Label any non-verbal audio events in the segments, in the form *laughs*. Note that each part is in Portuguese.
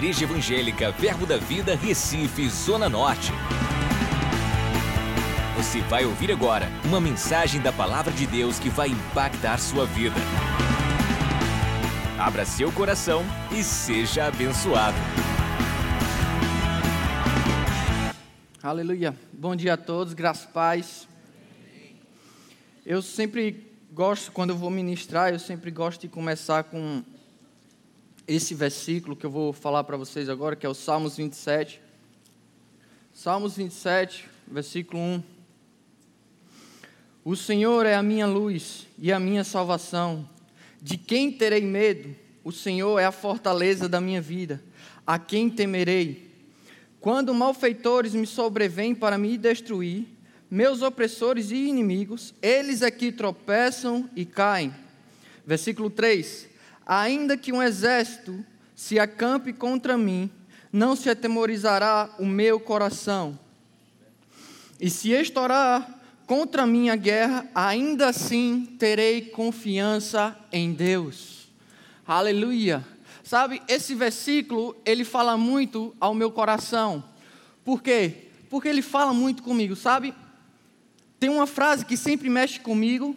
Igreja Evangélica Verbo da Vida, Recife, Zona Norte. Você vai ouvir agora uma mensagem da Palavra de Deus que vai impactar sua vida. Abra seu coração e seja abençoado. Aleluia. Bom dia a todos, graças e paz. Eu sempre gosto, quando eu vou ministrar, eu sempre gosto de começar com esse versículo que eu vou falar para vocês agora, que é o Salmos 27. Salmos 27, versículo 1. O Senhor é a minha luz e a minha salvação. De quem terei medo? O Senhor é a fortaleza da minha vida. A quem temerei? Quando malfeitores me sobrevêm para me destruir, meus opressores e inimigos, eles aqui é tropeçam e caem. Versículo 3: Ainda que um exército se acampe contra mim, não se atemorizará o meu coração. E se estourar contra mim a guerra, ainda assim terei confiança em Deus. Aleluia. Sabe, esse versículo, ele fala muito ao meu coração. Por quê? Porque ele fala muito comigo, sabe? Tem uma frase que sempre mexe comigo,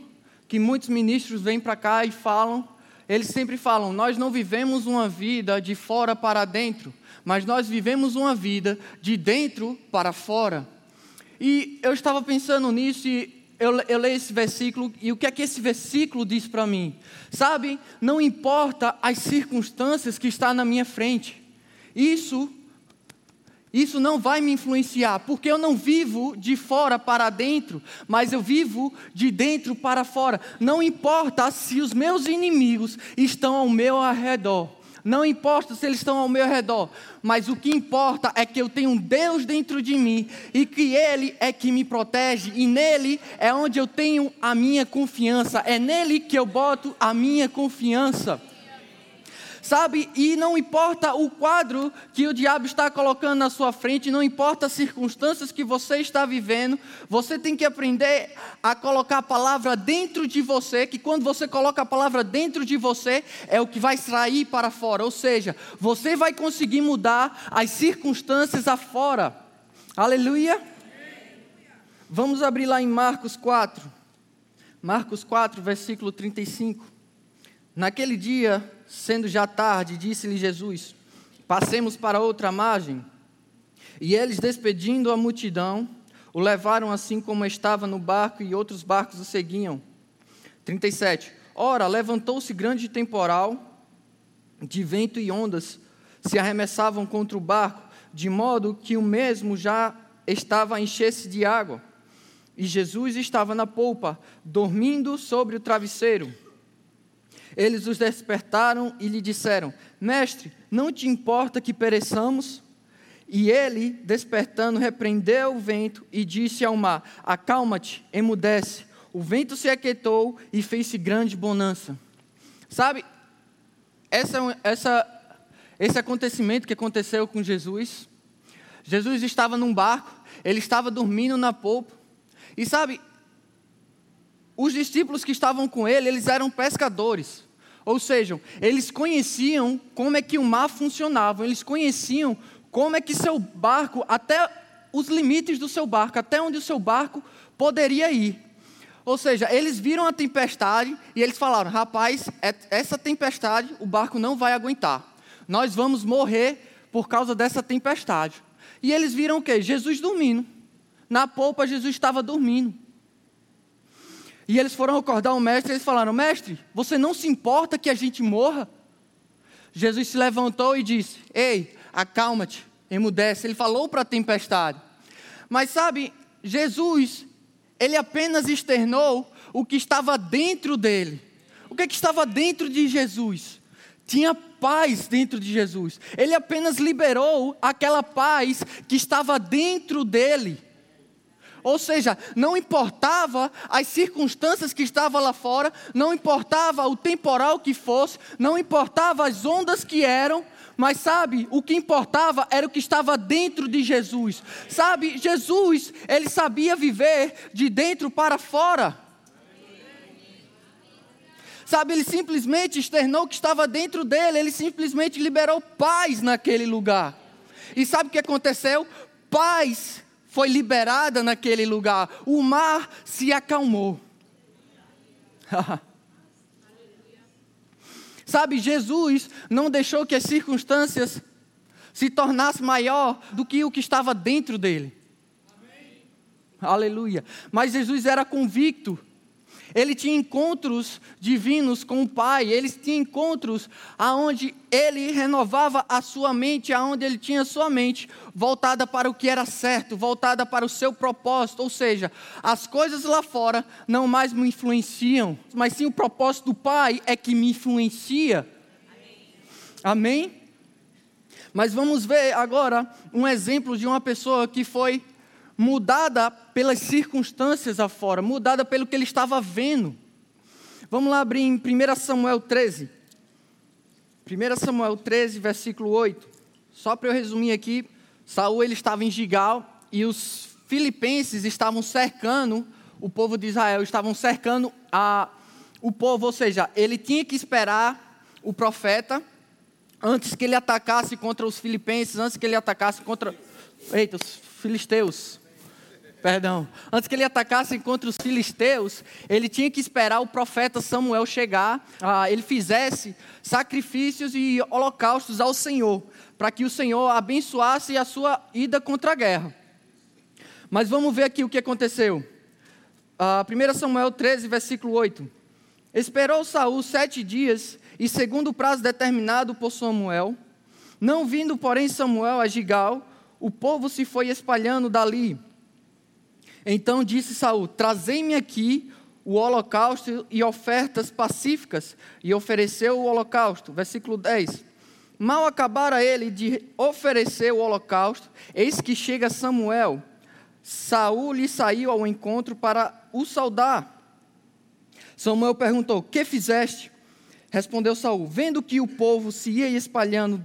que muitos ministros vêm para cá e falam, eles sempre falam: nós não vivemos uma vida de fora para dentro, mas nós vivemos uma vida de dentro para fora. E eu estava pensando nisso e eu, eu leio esse versículo e o que é que esse versículo diz para mim? Sabe, não importa as circunstâncias que estão na minha frente, isso isso não vai me influenciar, porque eu não vivo de fora para dentro, mas eu vivo de dentro para fora. Não importa se os meus inimigos estão ao meu redor. Não importa se eles estão ao meu redor, mas o que importa é que eu tenho um Deus dentro de mim e que Ele é que me protege e nele é onde eu tenho a minha confiança, é nele que eu boto a minha confiança sabe? E não importa o quadro que o diabo está colocando na sua frente, não importa as circunstâncias que você está vivendo, você tem que aprender a colocar a palavra dentro de você, que quando você coloca a palavra dentro de você, é o que vai sair para fora, ou seja, você vai conseguir mudar as circunstâncias afora. Aleluia! Vamos abrir lá em Marcos 4. Marcos 4, versículo 35. Naquele dia, Sendo já tarde, disse-lhe Jesus: Passemos para outra margem. E eles, despedindo a multidão, o levaram assim como estava no barco, e outros barcos o seguiam. 37. Ora, levantou-se grande temporal, de vento e ondas se arremessavam contra o barco, de modo que o mesmo já estava a encher-se de água. E Jesus estava na polpa, dormindo sobre o travesseiro. Eles os despertaram e lhe disseram: Mestre, não te importa que pereçamos? E ele, despertando, repreendeu o vento e disse ao mar: Acalma-te, emudece. O vento se aquietou e fez-se grande bonança. Sabe, essa, essa, esse acontecimento que aconteceu com Jesus, Jesus estava num barco, ele estava dormindo na polpa. E sabe, os discípulos que estavam com ele, eles eram pescadores. Ou seja, eles conheciam como é que o mar funcionava, eles conheciam como é que seu barco, até os limites do seu barco, até onde o seu barco poderia ir. Ou seja, eles viram a tempestade e eles falaram: rapaz, é, essa tempestade o barco não vai aguentar. Nós vamos morrer por causa dessa tempestade. E eles viram o quê? Jesus dormindo. Na polpa, Jesus estava dormindo. E eles foram acordar o mestre e eles falaram: Mestre, você não se importa que a gente morra? Jesus se levantou e disse: Ei, acalma-te, emudece. Ele falou para a tempestade. Mas sabe, Jesus, ele apenas externou o que estava dentro dele. O que, é que estava dentro de Jesus? Tinha paz dentro de Jesus. Ele apenas liberou aquela paz que estava dentro dele. Ou seja, não importava as circunstâncias que estavam lá fora, não importava o temporal que fosse, não importava as ondas que eram, mas sabe, o que importava era o que estava dentro de Jesus. Sabe, Jesus, ele sabia viver de dentro para fora. Sabe, ele simplesmente externou o que estava dentro dele, ele simplesmente liberou paz naquele lugar. E sabe o que aconteceu? Paz foi liberada naquele lugar, o mar se acalmou. *laughs* Sabe, Jesus não deixou que as circunstâncias se tornassem maior do que o que estava dentro dele. Amém. Aleluia. Mas Jesus era convicto ele tinha encontros divinos com o Pai, ele tinha encontros aonde ele renovava a sua mente, aonde ele tinha sua mente voltada para o que era certo, voltada para o seu propósito, ou seja, as coisas lá fora não mais me influenciam, mas sim o propósito do Pai é que me influencia. Amém? Amém? Mas vamos ver agora um exemplo de uma pessoa que foi mudada pelas circunstâncias afora, mudada pelo que ele estava vendo. Vamos lá abrir em 1 Samuel 13. 1 Samuel 13, versículo 8. Só para eu resumir aqui, Saul ele estava em Gigal e os filipenses estavam cercando o povo de Israel, estavam cercando a, o povo, ou seja, ele tinha que esperar o profeta antes que ele atacasse contra os filipenses, antes que ele atacasse contra eita, os filisteus. Perdão. Antes que ele atacasse contra os filisteus, ele tinha que esperar o profeta Samuel chegar, ah, ele fizesse sacrifícios e holocaustos ao Senhor, para que o Senhor abençoasse a sua ida contra a guerra. Mas vamos ver aqui o que aconteceu. Ah, 1 Samuel 13, versículo 8. Esperou Saul sete dias, e segundo o prazo determinado por Samuel, não vindo, porém, Samuel a Gigal, o povo se foi espalhando dali então disse Saul: Trazei-me aqui o holocausto e ofertas pacíficas, e ofereceu o holocausto. Versículo 10. Mal acabara ele de oferecer o holocausto, eis que chega Samuel. Saul lhe saiu ao encontro para o saudar. Samuel perguntou: Que fizeste? Respondeu Saul: Vendo que o povo se ia espalhando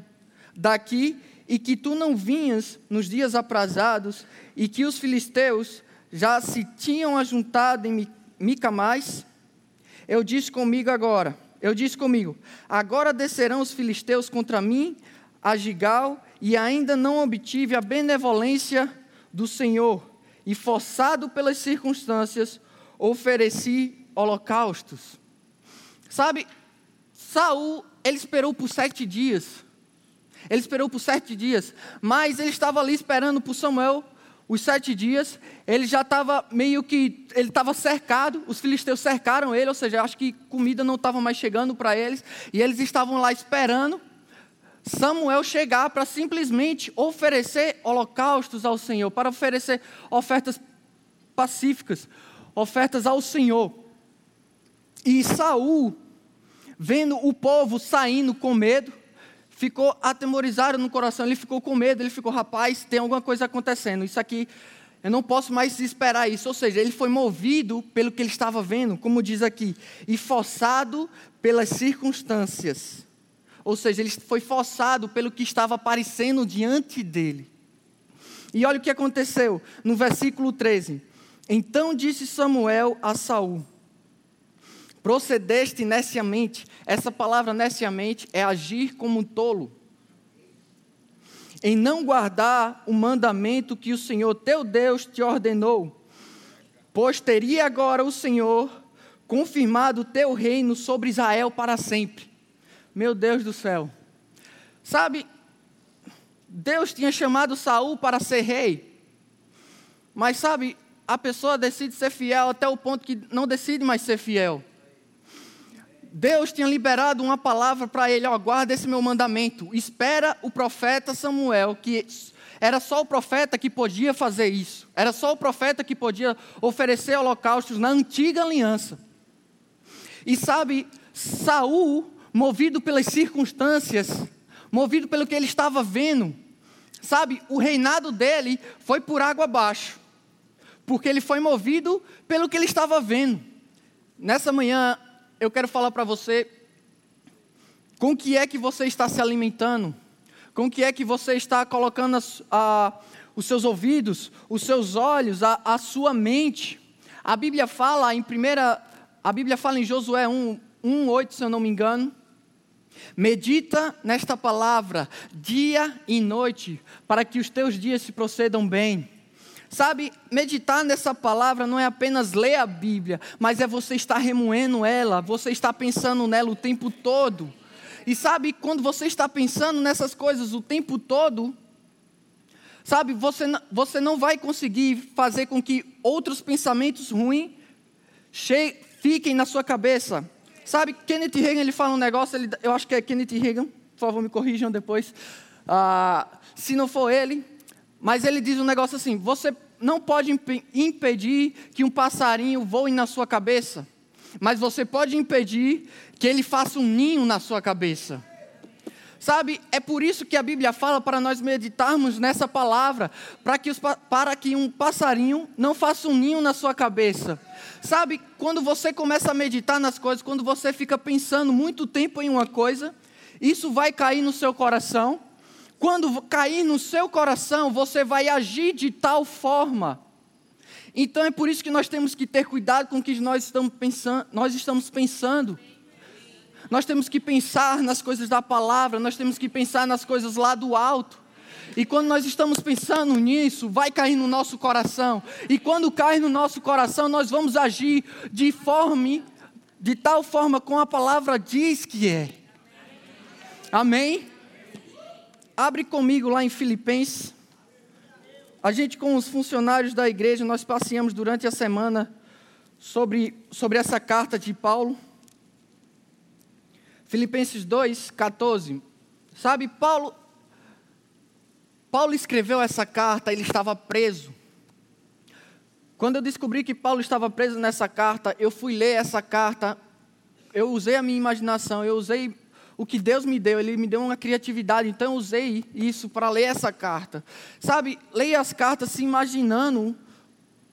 daqui e que tu não vinhas nos dias aprazados e que os filisteus já se tinham ajuntado em Micamais, eu disse comigo agora, eu disse comigo, agora descerão os filisteus contra mim a Gigal, e ainda não obtive a benevolência do Senhor, e forçado pelas circunstâncias, ofereci holocaustos. Sabe, Saul, ele esperou por sete dias. Ele esperou por sete dias, mas ele estava ali esperando por Samuel os sete dias, ele já estava meio que, ele estava cercado, os filisteus cercaram ele, ou seja, acho que comida não estava mais chegando para eles, e eles estavam lá esperando Samuel chegar para simplesmente oferecer holocaustos ao Senhor, para oferecer ofertas pacíficas, ofertas ao Senhor. E Saul, vendo o povo saindo com medo, ficou atemorizado no coração, ele ficou com medo, ele ficou, rapaz, tem alguma coisa acontecendo, isso aqui, eu não posso mais esperar isso. Ou seja, ele foi movido pelo que ele estava vendo, como diz aqui, e forçado pelas circunstâncias. Ou seja, ele foi forçado pelo que estava aparecendo diante dele. E olha o que aconteceu no versículo 13. Então disse Samuel a Saul: Procedeste neciamente. Essa palavra neciamente é agir como um tolo. Em não guardar o mandamento que o Senhor teu Deus te ordenou. Pois teria agora o Senhor confirmado o teu reino sobre Israel para sempre. Meu Deus do céu. Sabe, Deus tinha chamado Saul para ser rei. Mas sabe, a pessoa decide ser fiel até o ponto que não decide mais ser fiel. Deus tinha liberado uma palavra para ele: ó, guarda esse meu mandamento. Espera o profeta Samuel, que era só o profeta que podia fazer isso. Era só o profeta que podia oferecer holocaustos na antiga aliança. E sabe, Saul, movido pelas circunstâncias, movido pelo que ele estava vendo, sabe, o reinado dele foi por água abaixo, porque ele foi movido pelo que ele estava vendo. Nessa manhã, eu quero falar para você com que é que você está se alimentando, com que é que você está colocando a, a, os seus ouvidos, os seus olhos, a, a, sua mente. A Bíblia fala em primeira, a Bíblia fala em Josué 1, 1:8, se eu não me engano. Medita nesta palavra dia e noite, para que os teus dias se procedam bem. Sabe, meditar nessa palavra não é apenas ler a Bíblia, mas é você estar remoendo ela, você está pensando nela o tempo todo. E sabe, quando você está pensando nessas coisas o tempo todo, sabe, você, você não vai conseguir fazer com que outros pensamentos ruins fiquem na sua cabeça. Sabe, Kenneth Reagan ele fala um negócio, ele, eu acho que é Kenneth Reagan, por favor me corrijam depois, ah, se não for ele, mas ele diz um negócio assim: você não pode impedir que um passarinho voe na sua cabeça, mas você pode impedir que ele faça um ninho na sua cabeça. Sabe, é por isso que a Bíblia fala para nós meditarmos nessa palavra, para que, os, para que um passarinho não faça um ninho na sua cabeça. Sabe, quando você começa a meditar nas coisas, quando você fica pensando muito tempo em uma coisa, isso vai cair no seu coração. Quando cair no seu coração, você vai agir de tal forma. Então é por isso que nós temos que ter cuidado com o que nós estamos pensando. Nós estamos pensando. Nós temos que pensar nas coisas da palavra, nós temos que pensar nas coisas lá do alto. E quando nós estamos pensando nisso, vai cair no nosso coração. E quando cai no nosso coração, nós vamos agir de forma, de tal forma como a palavra diz que é. Amém? Abre comigo lá em Filipenses. A gente, com os funcionários da igreja, nós passeamos durante a semana sobre, sobre essa carta de Paulo. Filipenses 2, 14. Sabe, Paulo, Paulo escreveu essa carta, ele estava preso. Quando eu descobri que Paulo estava preso nessa carta, eu fui ler essa carta, eu usei a minha imaginação, eu usei o que Deus me deu, Ele me deu uma criatividade, então eu usei isso para ler essa carta. Sabe, leia as cartas se imaginando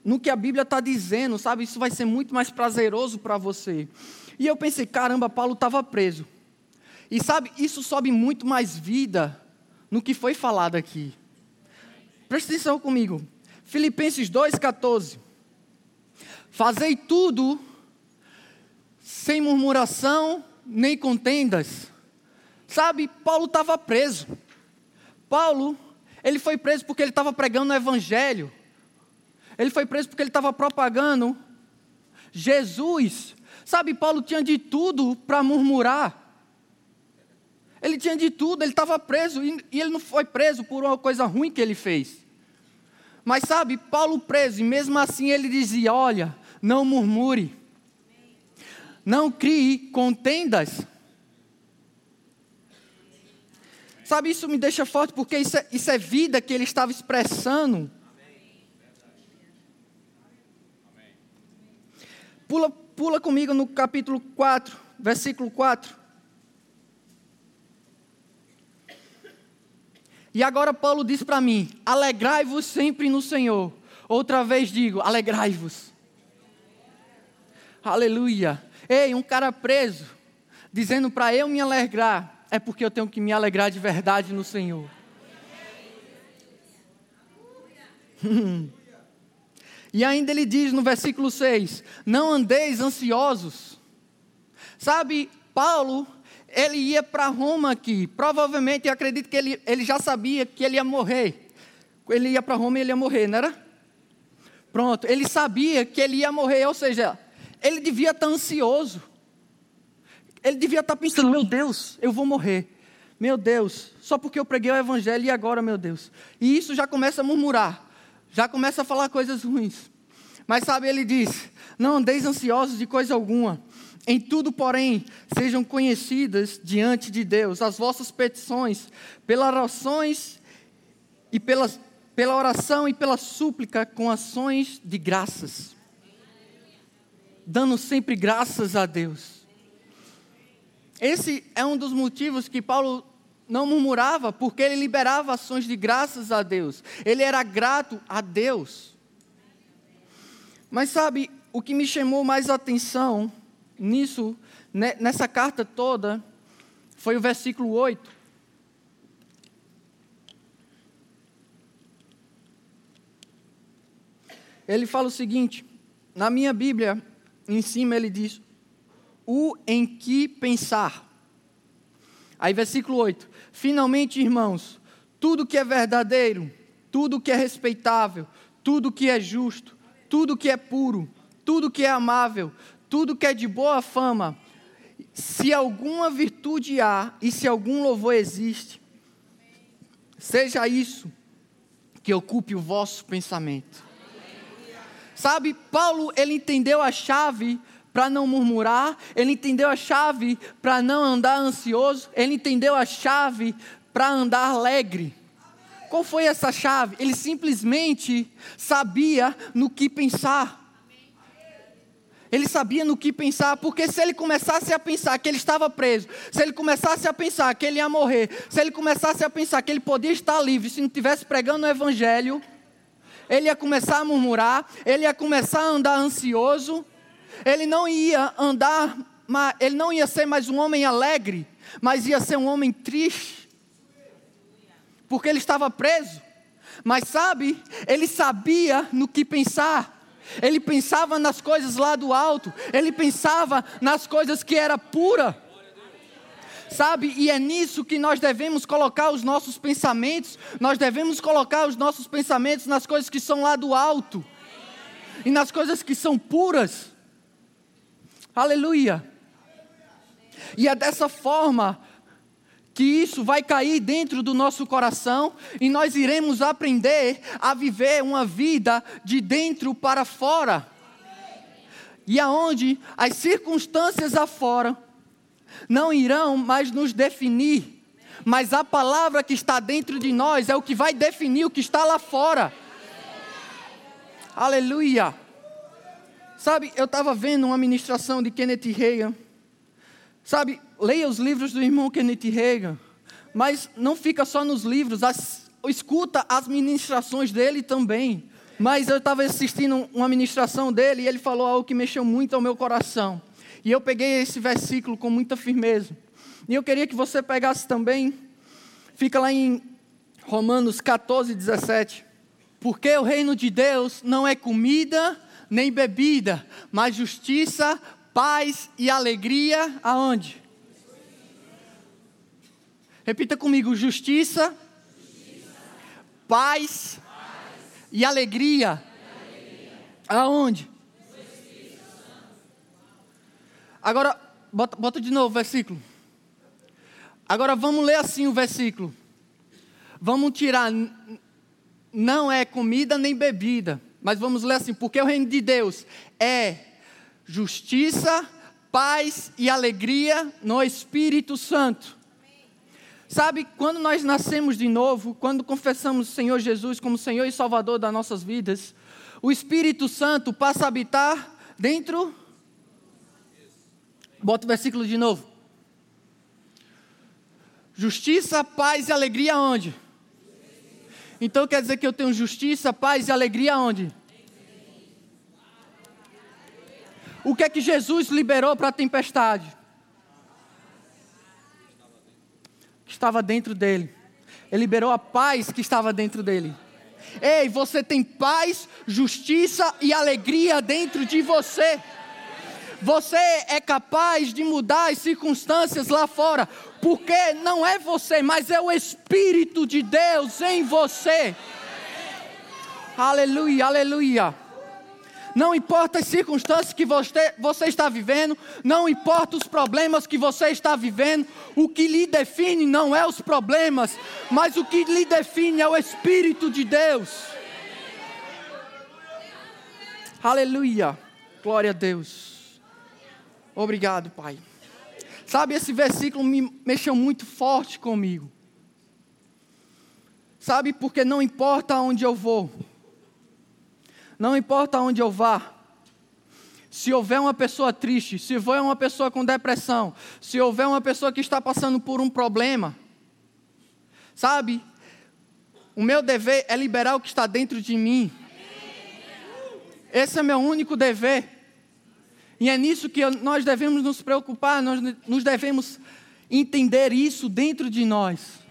no que a Bíblia está dizendo, sabe? Isso vai ser muito mais prazeroso para você. E eu pensei, caramba, Paulo estava preso. E sabe, isso sobe muito mais vida no que foi falado aqui. Presta atenção comigo. Filipenses 2,14. Fazei tudo sem murmuração nem contendas. Sabe, Paulo estava preso. Paulo, ele foi preso porque ele estava pregando o evangelho. Ele foi preso porque ele estava propagando Jesus. Sabe, Paulo tinha de tudo para murmurar. Ele tinha de tudo, ele estava preso e, ele não foi preso por uma coisa ruim que ele fez. Mas sabe, Paulo preso, e mesmo assim ele dizia: Olha, não murmure, não crie contendas. Sabe, isso me deixa forte porque isso é, isso é vida que ele estava expressando. Pula, pula comigo no capítulo 4, versículo 4. E agora Paulo diz para mim: alegrai-vos sempre no Senhor. Outra vez digo: alegrai-vos. Aleluia. Ei, um cara preso, dizendo para eu me alegrar, é porque eu tenho que me alegrar de verdade no Senhor. *laughs* e ainda ele diz no versículo 6: Não andeis ansiosos. Sabe, Paulo, ele ia para Roma aqui. Provavelmente, eu acredito que ele, ele já sabia que ele ia morrer. Ele ia para Roma e ele ia morrer, não era? Pronto, ele sabia que ele ia morrer, ou seja, ele devia estar ansioso. Ele devia estar pensando: meu Deus, eu vou morrer. Meu Deus, só porque eu preguei o evangelho e agora, meu Deus. E isso já começa a murmurar, já começa a falar coisas ruins. Mas sabe, ele diz: não andeis ansiosos de coisa alguma. Em tudo, porém, sejam conhecidas diante de Deus as vossas petições, pelas orações e pelas, pela oração e pela súplica com ações de graças. Dando sempre graças a Deus. Esse é um dos motivos que Paulo não murmurava, porque ele liberava ações de graças a Deus. Ele era grato a Deus. Mas sabe, o que me chamou mais atenção nisso, nessa carta toda, foi o versículo 8. Ele fala o seguinte: na minha Bíblia, em cima ele diz: o em que pensar. Aí, versículo 8: Finalmente, irmãos, tudo que é verdadeiro, tudo que é respeitável, tudo que é justo, tudo que é puro, tudo que é amável, tudo que é de boa fama, se alguma virtude há e se algum louvor existe, seja isso que ocupe o vosso pensamento. Sabe, Paulo, ele entendeu a chave para não murmurar, ele entendeu a chave para não andar ansioso, ele entendeu a chave para andar alegre. Qual foi essa chave? Ele simplesmente sabia no que pensar. Ele sabia no que pensar, porque se ele começasse a pensar que ele estava preso, se ele começasse a pensar que ele ia morrer, se ele começasse a pensar que ele podia estar livre se não estivesse pregando o evangelho, ele ia começar a murmurar, ele ia começar a andar ansioso, ele não ia andar, ele não ia ser mais um homem alegre, mas ia ser um homem triste, porque ele estava preso. Mas sabe, ele sabia no que pensar. Ele pensava nas coisas lá do alto, ele pensava nas coisas que era pura. Sabe, e é nisso que nós devemos colocar os nossos pensamentos, nós devemos colocar os nossos pensamentos nas coisas que são lá do alto, e nas coisas que são puras. Aleluia. E é dessa forma que isso vai cair dentro do nosso coração e nós iremos aprender a viver uma vida de dentro para fora. E aonde as circunstâncias afora não irão mais nos definir, mas a palavra que está dentro de nós é o que vai definir o que está lá fora. Aleluia. Sabe, eu estava vendo uma ministração de Kenneth Reagan. Sabe, leia os livros do irmão Kenneth Reagan, mas não fica só nos livros, as, escuta as ministrações dele também. Mas eu estava assistindo uma ministração dele e ele falou algo que mexeu muito ao meu coração. E eu peguei esse versículo com muita firmeza. E eu queria que você pegasse também, fica lá em Romanos 14, 17. Porque o reino de Deus não é comida nem bebida, mas justiça, paz e alegria aonde? Repita comigo: justiça, justiça paz, paz e, alegria. e alegria. Aonde? Agora, bota, bota de novo o versículo. Agora vamos ler assim o versículo. Vamos tirar, não é comida nem bebida, mas vamos ler assim: porque o reino de Deus é justiça, paz e alegria no Espírito Santo. Sabe, quando nós nascemos de novo, quando confessamos o Senhor Jesus como Senhor e Salvador das nossas vidas, o Espírito Santo passa a habitar dentro. Bota o versículo de novo. Justiça, paz e alegria onde? Então quer dizer que eu tenho justiça, paz e alegria onde? O que é que Jesus liberou para a tempestade? Que estava dentro dele. Ele liberou a paz que estava dentro dele. Ei, você tem paz, justiça e alegria dentro de você. Você é capaz de mudar as circunstâncias lá fora, porque não é você, mas é o Espírito de Deus em você. Aleluia, aleluia. Não importa as circunstâncias que você, você está vivendo, não importa os problemas que você está vivendo, o que lhe define não é os problemas, mas o que lhe define é o Espírito de Deus. Aleluia, glória a Deus. Obrigado, Pai. Sabe, esse versículo me mexeu muito forte comigo. Sabe, porque não importa onde eu vou, não importa onde eu vá, se houver uma pessoa triste, se houver uma pessoa com depressão, se houver uma pessoa que está passando por um problema, sabe, o meu dever é liberar o que está dentro de mim. Esse é meu único dever. E é nisso que nós devemos nos preocupar, nós nos devemos entender isso dentro de nós.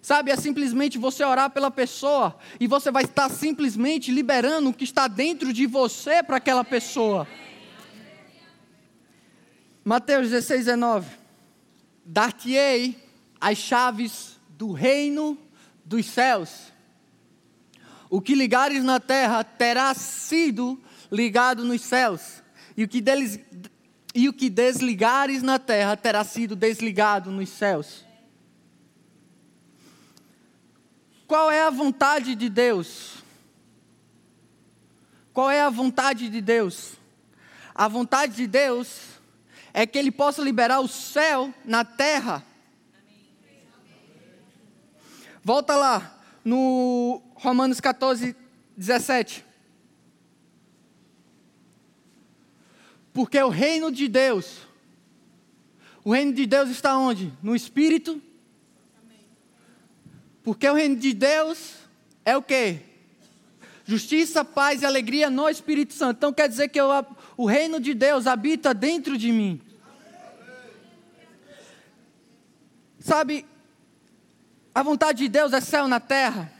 Sabe, é simplesmente você orar pela pessoa e você vai estar simplesmente liberando o que está dentro de você para aquela pessoa. Mateus 16, 19. Dar-te-ei as chaves do reino dos céus. O que ligares na terra terá sido ligado nos céus, e o que, deles, e o que desligares na terra terá sido desligado nos céus. Qual é a vontade de Deus? Qual é a vontade de Deus? A vontade de Deus é que Ele possa liberar o céu na terra. Volta lá, no Romanos 14, 17. Porque o reino de Deus, o reino de Deus está onde? No Espírito. Porque o reino de Deus é o quê? Justiça, paz e alegria no Espírito Santo. Então quer dizer que eu, o reino de Deus habita dentro de mim. Sabe, a vontade de Deus é céu na terra.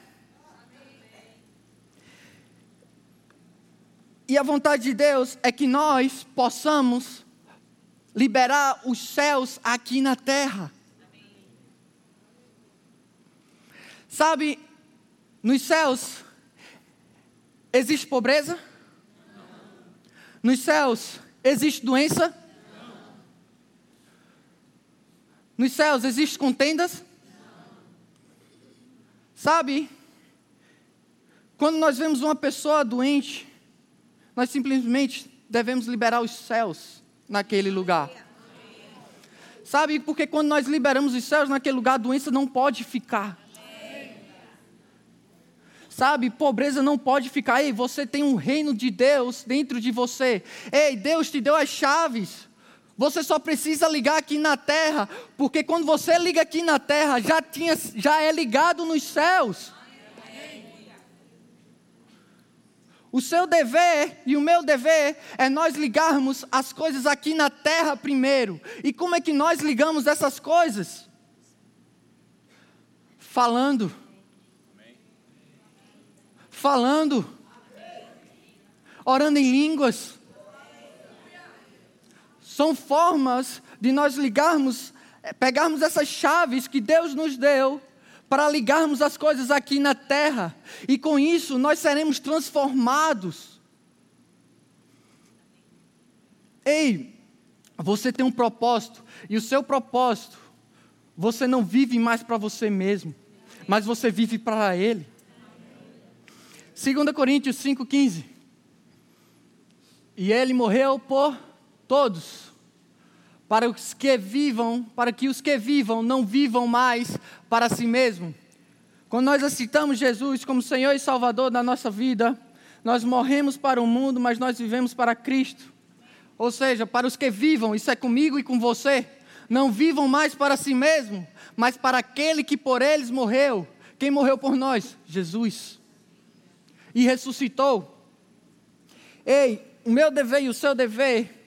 E a vontade de Deus é que nós possamos liberar os céus aqui na terra. Sabe, nos céus existe pobreza? Nos céus existe doença? Nos céus existe contendas? Sabe, quando nós vemos uma pessoa doente, nós simplesmente devemos liberar os céus naquele lugar. Sabe, porque quando nós liberamos os céus naquele lugar, a doença não pode ficar. Sabe, pobreza não pode ficar. Ei, você tem um reino de Deus dentro de você. Ei, Deus te deu as chaves. Você só precisa ligar aqui na terra, porque quando você liga aqui na terra, já, tinha, já é ligado nos céus. O seu dever e o meu dever é nós ligarmos as coisas aqui na terra primeiro. E como é que nós ligamos essas coisas? Falando. Falando. Orando em línguas. São formas de nós ligarmos, eh, pegarmos essas chaves que Deus nos deu para ligarmos as coisas aqui na terra, e com isso nós seremos transformados. Ei, você tem um propósito, e o seu propósito, você não vive mais para você mesmo, mas você vive para Ele. 2 Coríntios 5,15. E ele morreu por todos, para os que vivam, para que os que vivam não vivam mais para si mesmo. Quando nós aceitamos Jesus como Senhor e Salvador da nossa vida, nós morremos para o mundo, mas nós vivemos para Cristo. Ou seja, para os que vivam, isso é comigo e com você, não vivam mais para si mesmo, mas para aquele que por eles morreu. Quem morreu por nós? Jesus. E ressuscitou. Ei, o meu dever e o seu dever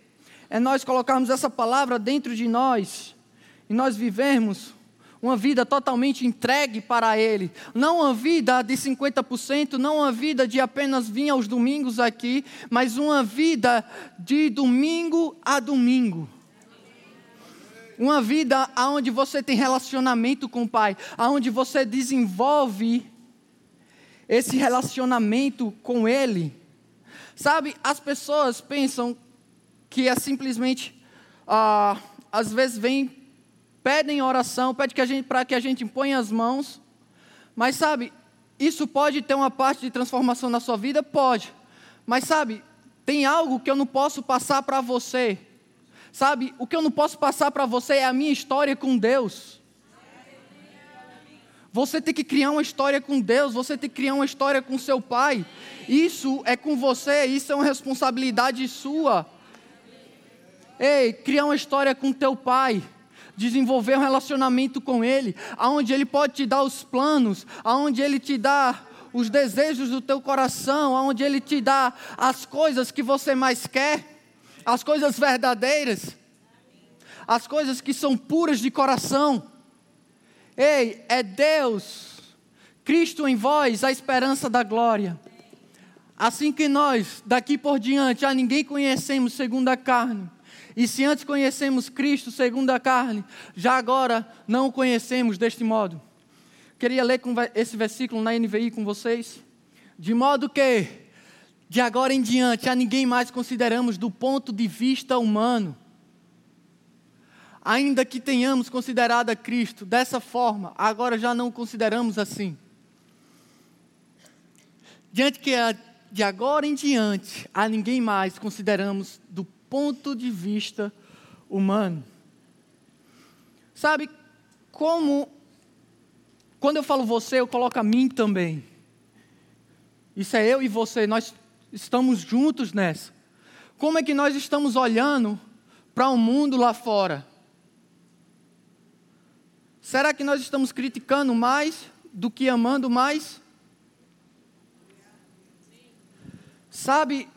é nós colocarmos essa palavra dentro de nós e nós vivermos uma vida totalmente entregue para Ele. Não uma vida de 50%, não uma vida de apenas vir aos domingos aqui, mas uma vida de domingo a domingo. Uma vida onde você tem relacionamento com o Pai, onde você desenvolve esse relacionamento com Ele. Sabe, as pessoas pensam que é simplesmente, ah, às vezes vem, pedem oração, pede que a gente, para que a gente ponha as mãos, mas sabe, isso pode ter uma parte de transformação na sua vida? Pode, mas sabe, tem algo que eu não posso passar para você, sabe, o que eu não posso passar para você é a minha história com Deus. Você tem que criar uma história com Deus, você tem que criar uma história com seu pai. Isso é com você, isso é uma responsabilidade sua. Ei, criar uma história com teu pai desenvolver um relacionamento com Ele, aonde Ele pode te dar os planos, aonde Ele te dá os desejos do teu coração, aonde Ele te dá as coisas que você mais quer, as coisas verdadeiras, as coisas que são puras de coração. Ei, é Deus, Cristo em vós, a esperança da glória. Assim que nós, daqui por diante, a ninguém conhecemos segundo a carne, E se antes conhecemos Cristo segundo a carne, já agora não o conhecemos deste modo. Queria ler esse versículo na NVI com vocês. De modo que, de agora em diante, a ninguém mais consideramos do ponto de vista humano. Ainda que tenhamos considerado a Cristo dessa forma, agora já não o consideramos assim. Diante que de agora em diante, a ninguém mais consideramos do ponto de vista humano. Sabe, como, quando eu falo você, eu coloco a mim também. Isso é eu e você, nós estamos juntos nessa. Como é que nós estamos olhando para o um mundo lá fora? Será que nós estamos criticando mais do que amando mais? Sabe,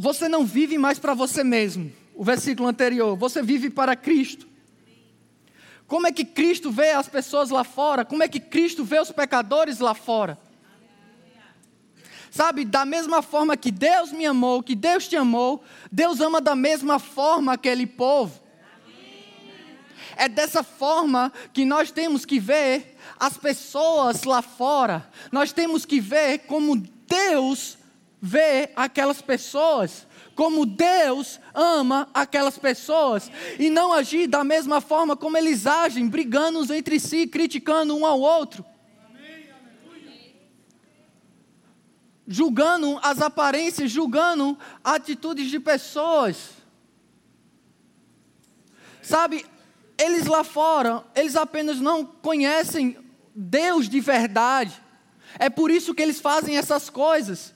você não vive mais para você mesmo. O versículo anterior, você vive para Cristo. Como é que Cristo vê as pessoas lá fora? Como é que Cristo vê os pecadores lá fora? Sabe, da mesma forma que Deus me amou, que Deus te amou, Deus ama da mesma forma aquele povo. É dessa forma que nós temos que ver as pessoas lá fora. Nós temos que ver como Deus vê aquelas pessoas, como Deus ama aquelas pessoas, e não agir da mesma forma como eles agem, brigando entre si, criticando um ao outro. Julgando as aparências, julgando atitudes de pessoas. Sabe, eles lá fora, eles apenas não conhecem Deus de verdade. É por isso que eles fazem essas coisas.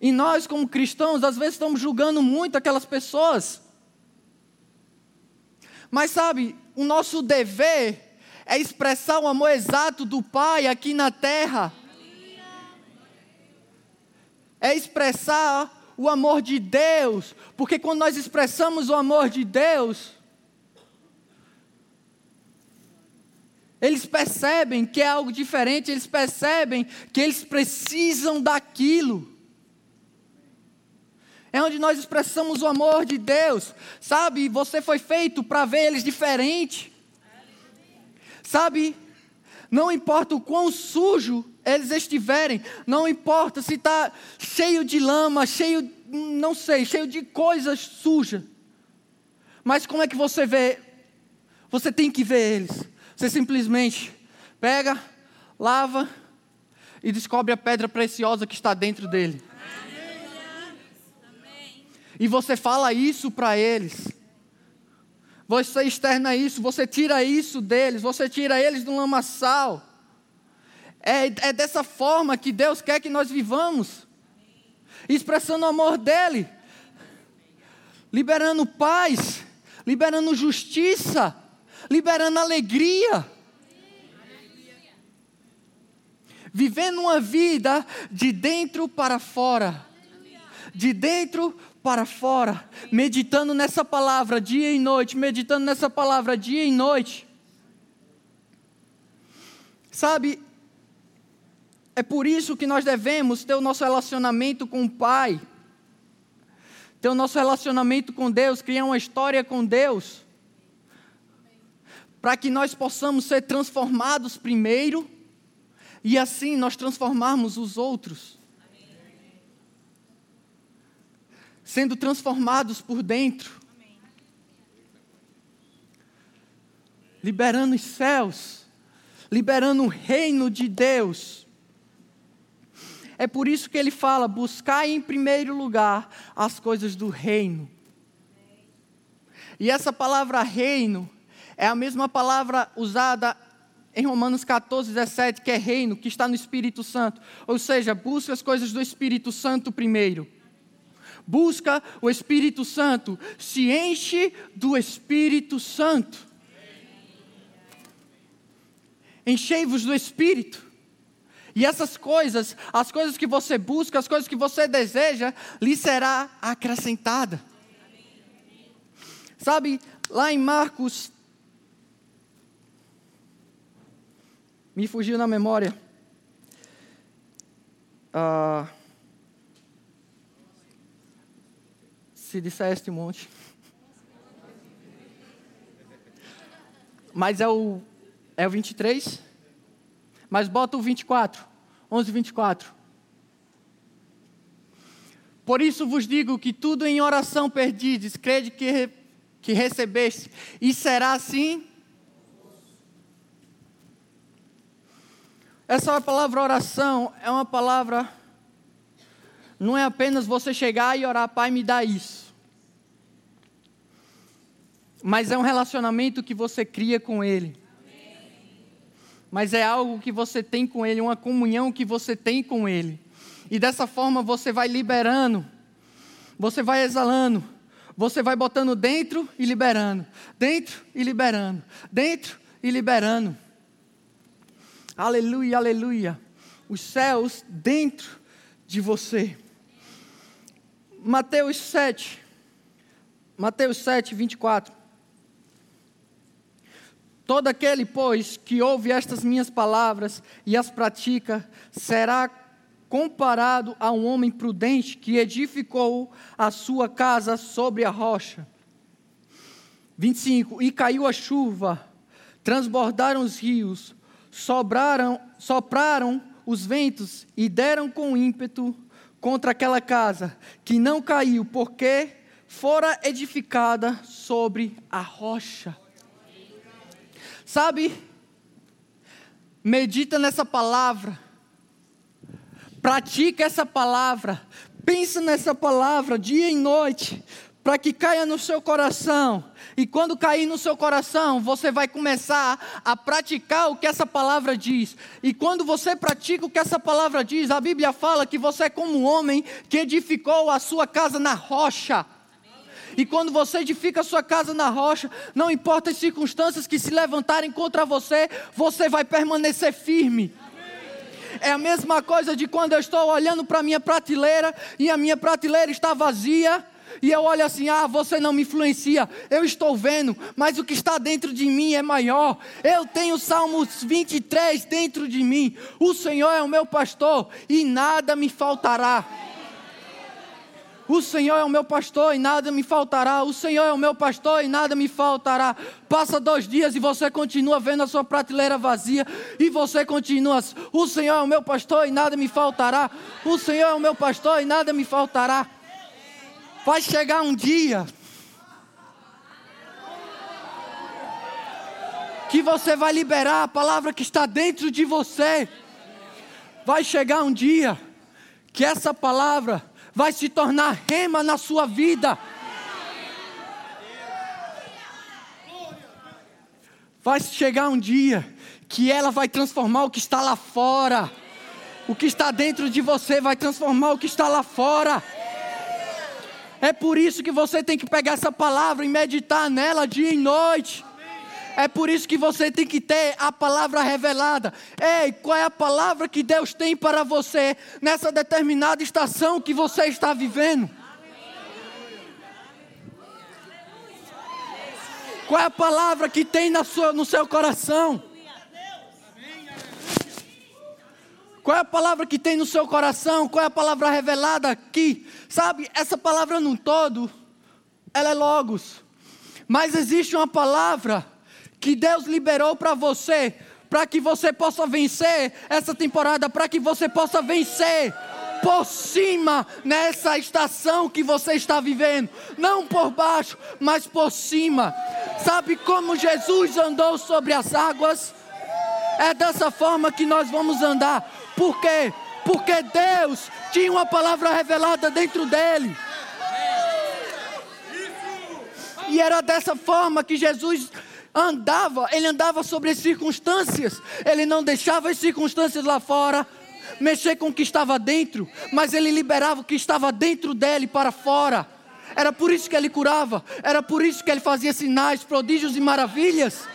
E nós, como cristãos, às vezes estamos julgando muito aquelas pessoas. Mas sabe, o nosso dever é expressar o amor exato do Pai aqui na terra. É expressar o amor de Deus, porque quando nós expressamos o amor de Deus, eles percebem que é algo diferente, eles percebem que eles precisam daquilo é onde nós expressamos o amor de Deus, sabe? Você foi feito para ver eles diferente, sabe? Não importa o quão sujo eles estiverem, não importa se está cheio de lama, cheio, não sei, cheio de coisas sujas. Mas como é que você vê? Você tem que ver eles. Você simplesmente pega, lava e descobre a pedra preciosa que está dentro dele. E você fala isso para eles. Você externa isso, você tira isso deles, você tira eles do lamaçal. É, é dessa forma que Deus quer que nós vivamos, expressando o amor dEle, liberando paz, liberando justiça, liberando alegria. Vivendo uma vida de dentro para fora, de dentro para fora, meditando nessa palavra dia e noite, meditando nessa palavra dia e noite. Sabe, é por isso que nós devemos ter o nosso relacionamento com o Pai, ter o nosso relacionamento com Deus, criar uma história com Deus, para que nós possamos ser transformados primeiro e assim nós transformarmos os outros. Sendo transformados por dentro, liberando os céus, liberando o reino de Deus. É por isso que ele fala: buscar em primeiro lugar as coisas do reino. E essa palavra reino é a mesma palavra usada em Romanos 14, 17, que é reino, que está no Espírito Santo. Ou seja, busca as coisas do Espírito Santo primeiro busca o Espírito Santo, se enche do Espírito Santo. Enchei-vos do Espírito. E essas coisas, as coisas que você busca, as coisas que você deseja, lhe será acrescentada. Sabe, lá em Marcos, me fugiu na memória. Ah, se disser este monte. Mas é o, é o 23. Mas bota o 24. 11, 24. Por isso vos digo que tudo em oração perdides, crede que, que recebeste, e será assim. Essa palavra oração é uma palavra, não é apenas você chegar e orar, Pai, me dá isso. Mas é um relacionamento que você cria com Ele. Mas é algo que você tem com Ele, uma comunhão que você tem com Ele. E dessa forma você vai liberando, você vai exalando, você vai botando dentro e liberando, dentro e liberando, dentro e liberando. Aleluia, aleluia. Os céus dentro de você. Mateus 7. Mateus 7, 24. Todo aquele, pois, que ouve estas minhas palavras e as pratica, será comparado a um homem prudente que edificou a sua casa sobre a rocha. 25. E caiu a chuva, transbordaram os rios, sobraram, sopraram os ventos e deram com ímpeto contra aquela casa, que não caiu, porque fora edificada sobre a rocha. Sabe? Medita nessa palavra Pratica essa palavra. Pensa nessa palavra dia e noite, para que caia no seu coração. E quando cair no seu coração, você vai começar a praticar o que essa palavra diz. E quando você pratica o que essa palavra diz, a Bíblia fala que você é como um homem que edificou a sua casa na rocha. E quando você edifica a sua casa na rocha, não importa as circunstâncias que se levantarem contra você, você vai permanecer firme. É a mesma coisa de quando eu estou olhando para a minha prateleira e a minha prateleira está vazia. E eu olho assim: ah, você não me influencia. Eu estou vendo, mas o que está dentro de mim é maior. Eu tenho Salmos 23 dentro de mim. O Senhor é o meu pastor e nada me faltará. O Senhor é o meu pastor e nada me faltará. O Senhor é o meu pastor e nada me faltará. Passa dois dias e você continua vendo a sua prateleira vazia. E você continua. O Senhor é o meu pastor e nada me faltará. O Senhor é o meu pastor e nada me faltará. Vai chegar um dia. Que você vai liberar a palavra que está dentro de você. Vai chegar um dia que essa palavra vai se tornar rema na sua vida. Vai chegar um dia que ela vai transformar o que está lá fora. O que está dentro de você vai transformar o que está lá fora. É por isso que você tem que pegar essa palavra e meditar nela dia e noite. É por isso que você tem que ter a palavra revelada. Ei, qual é a palavra que Deus tem para você nessa determinada estação que você está vivendo? Qual é a palavra que tem sua, no seu coração? Qual é a palavra que tem no seu coração? Qual é a palavra revelada aqui? Sabe, essa palavra no todo, ela é logos. Mas existe uma palavra que Deus liberou para você, para que você possa vencer essa temporada, para que você possa vencer por cima nessa estação que você está vivendo, não por baixo, mas por cima. Sabe como Jesus andou sobre as águas? É dessa forma que nós vamos andar. Por quê? Porque Deus tinha uma palavra revelada dentro dele. E era dessa forma que Jesus andava, ele andava sobre as circunstâncias, ele não deixava as circunstâncias lá fora mexer com o que estava dentro, mas ele liberava o que estava dentro dele para fora. Era por isso que ele curava, era por isso que ele fazia sinais, prodígios e maravilhas.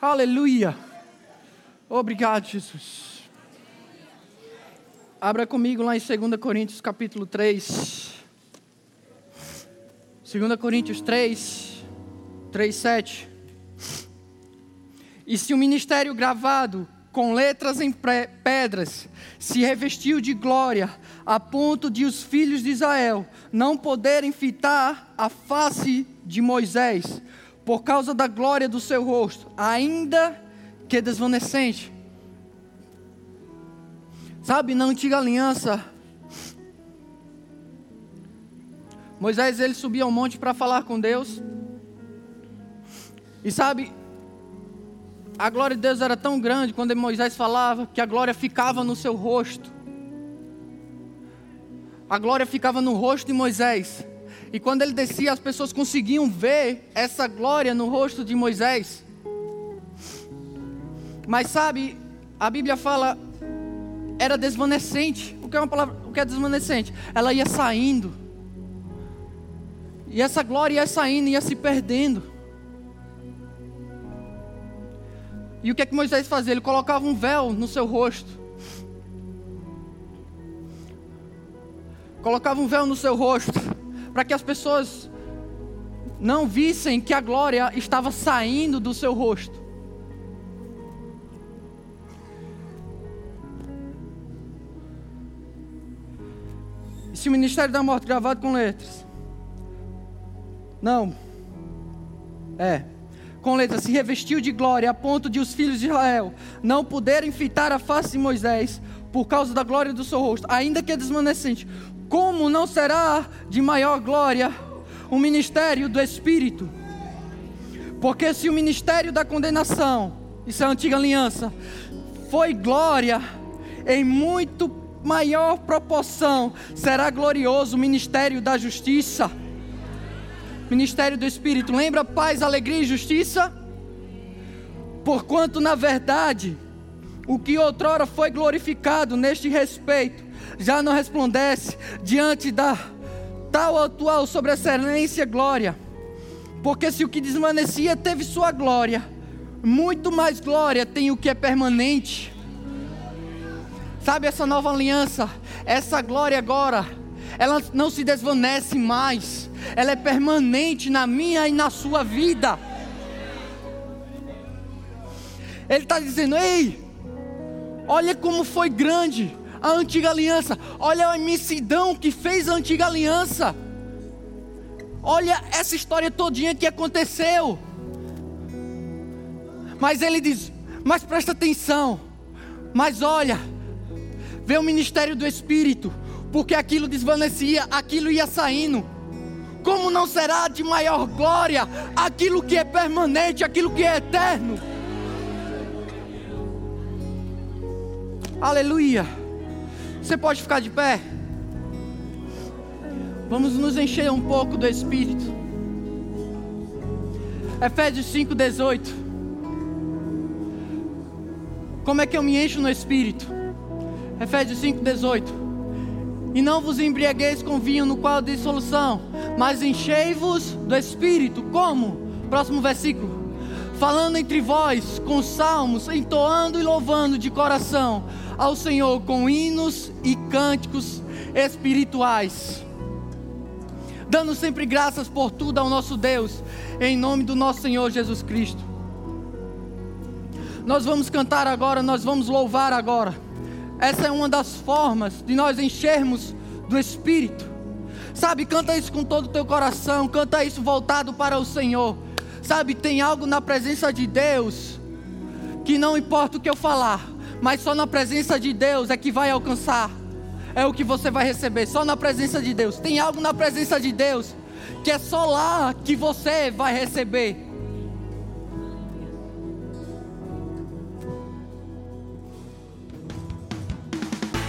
Aleluia. Obrigado, Jesus. Abra comigo lá em 2 Coríntios capítulo 3. 2 Coríntios 3. 3:7. E se o ministério gravado com letras em pedras, se revestiu de glória, a ponto de os filhos de Israel não poderem fitar a face de Moisés, por causa da glória do seu rosto, ainda que desvanecente. Sabe, na antiga aliança, Moisés ele subia ao monte para falar com Deus. E sabe, a glória de Deus era tão grande quando Moisés falava que a glória ficava no seu rosto. A glória ficava no rosto de Moisés. E quando ele descia, as pessoas conseguiam ver essa glória no rosto de Moisés. Mas sabe, a Bíblia fala era desvanecente. O que é uma palavra? O que é desvanecente? Ela ia saindo. E essa glória ia saindo, ia se perdendo. E o que é que Moisés fazia? Ele colocava um véu no seu rosto. Colocava um véu no seu rosto, para que as pessoas não vissem que a glória estava saindo do seu rosto. Esse ministério da morte gravado com letras. Não. É com letras, se revestiu de glória, a ponto de os filhos de Israel não poderem fitar a face de Moisés por causa da glória do seu rosto, ainda que desmanecente. Como não será de maior glória o ministério do Espírito? Porque se o ministério da condenação, isso é a antiga aliança, foi glória, em muito maior proporção será glorioso o ministério da justiça ministério do Espírito. Lembra paz, alegria e justiça? Porquanto, na verdade, o que outrora foi glorificado neste respeito, já não resplandece diante da tal atual sobre excelência glória. Porque se o que desvanecia teve sua glória, muito mais glória tem o que é permanente. Sabe essa nova aliança, essa glória agora, ela não se desvanece mais. Ela é permanente na minha e na sua vida. Ele está dizendo: ei, olha como foi grande a antiga aliança, olha a imensidão que fez a antiga aliança, olha essa história todinha que aconteceu. Mas ele diz: mas presta atenção, mas olha, vê o ministério do Espírito, porque aquilo desvanecia, aquilo ia saindo como não será de maior glória aquilo que é permanente, aquilo que é eterno? Aleluia. Você pode ficar de pé? Vamos nos encher um pouco do Espírito. Efésios 5,18. Como é que eu me encho no Espírito? Efésios 5,18. E não vos embriagueis com vinho no qual há dissolução, mas enchei-vos do Espírito. Como? Próximo versículo. Falando entre vós com salmos, entoando e louvando de coração ao Senhor com hinos e cânticos espirituais. Dando sempre graças por tudo ao nosso Deus, em nome do nosso Senhor Jesus Cristo. Nós vamos cantar agora, nós vamos louvar agora. Essa é uma das formas de nós enchermos do Espírito. Sabe, canta isso com todo o teu coração, canta isso voltado para o Senhor. Sabe, tem algo na presença de Deus que não importa o que eu falar, mas só na presença de Deus é que vai alcançar. É o que você vai receber, só na presença de Deus. Tem algo na presença de Deus que é só lá que você vai receber.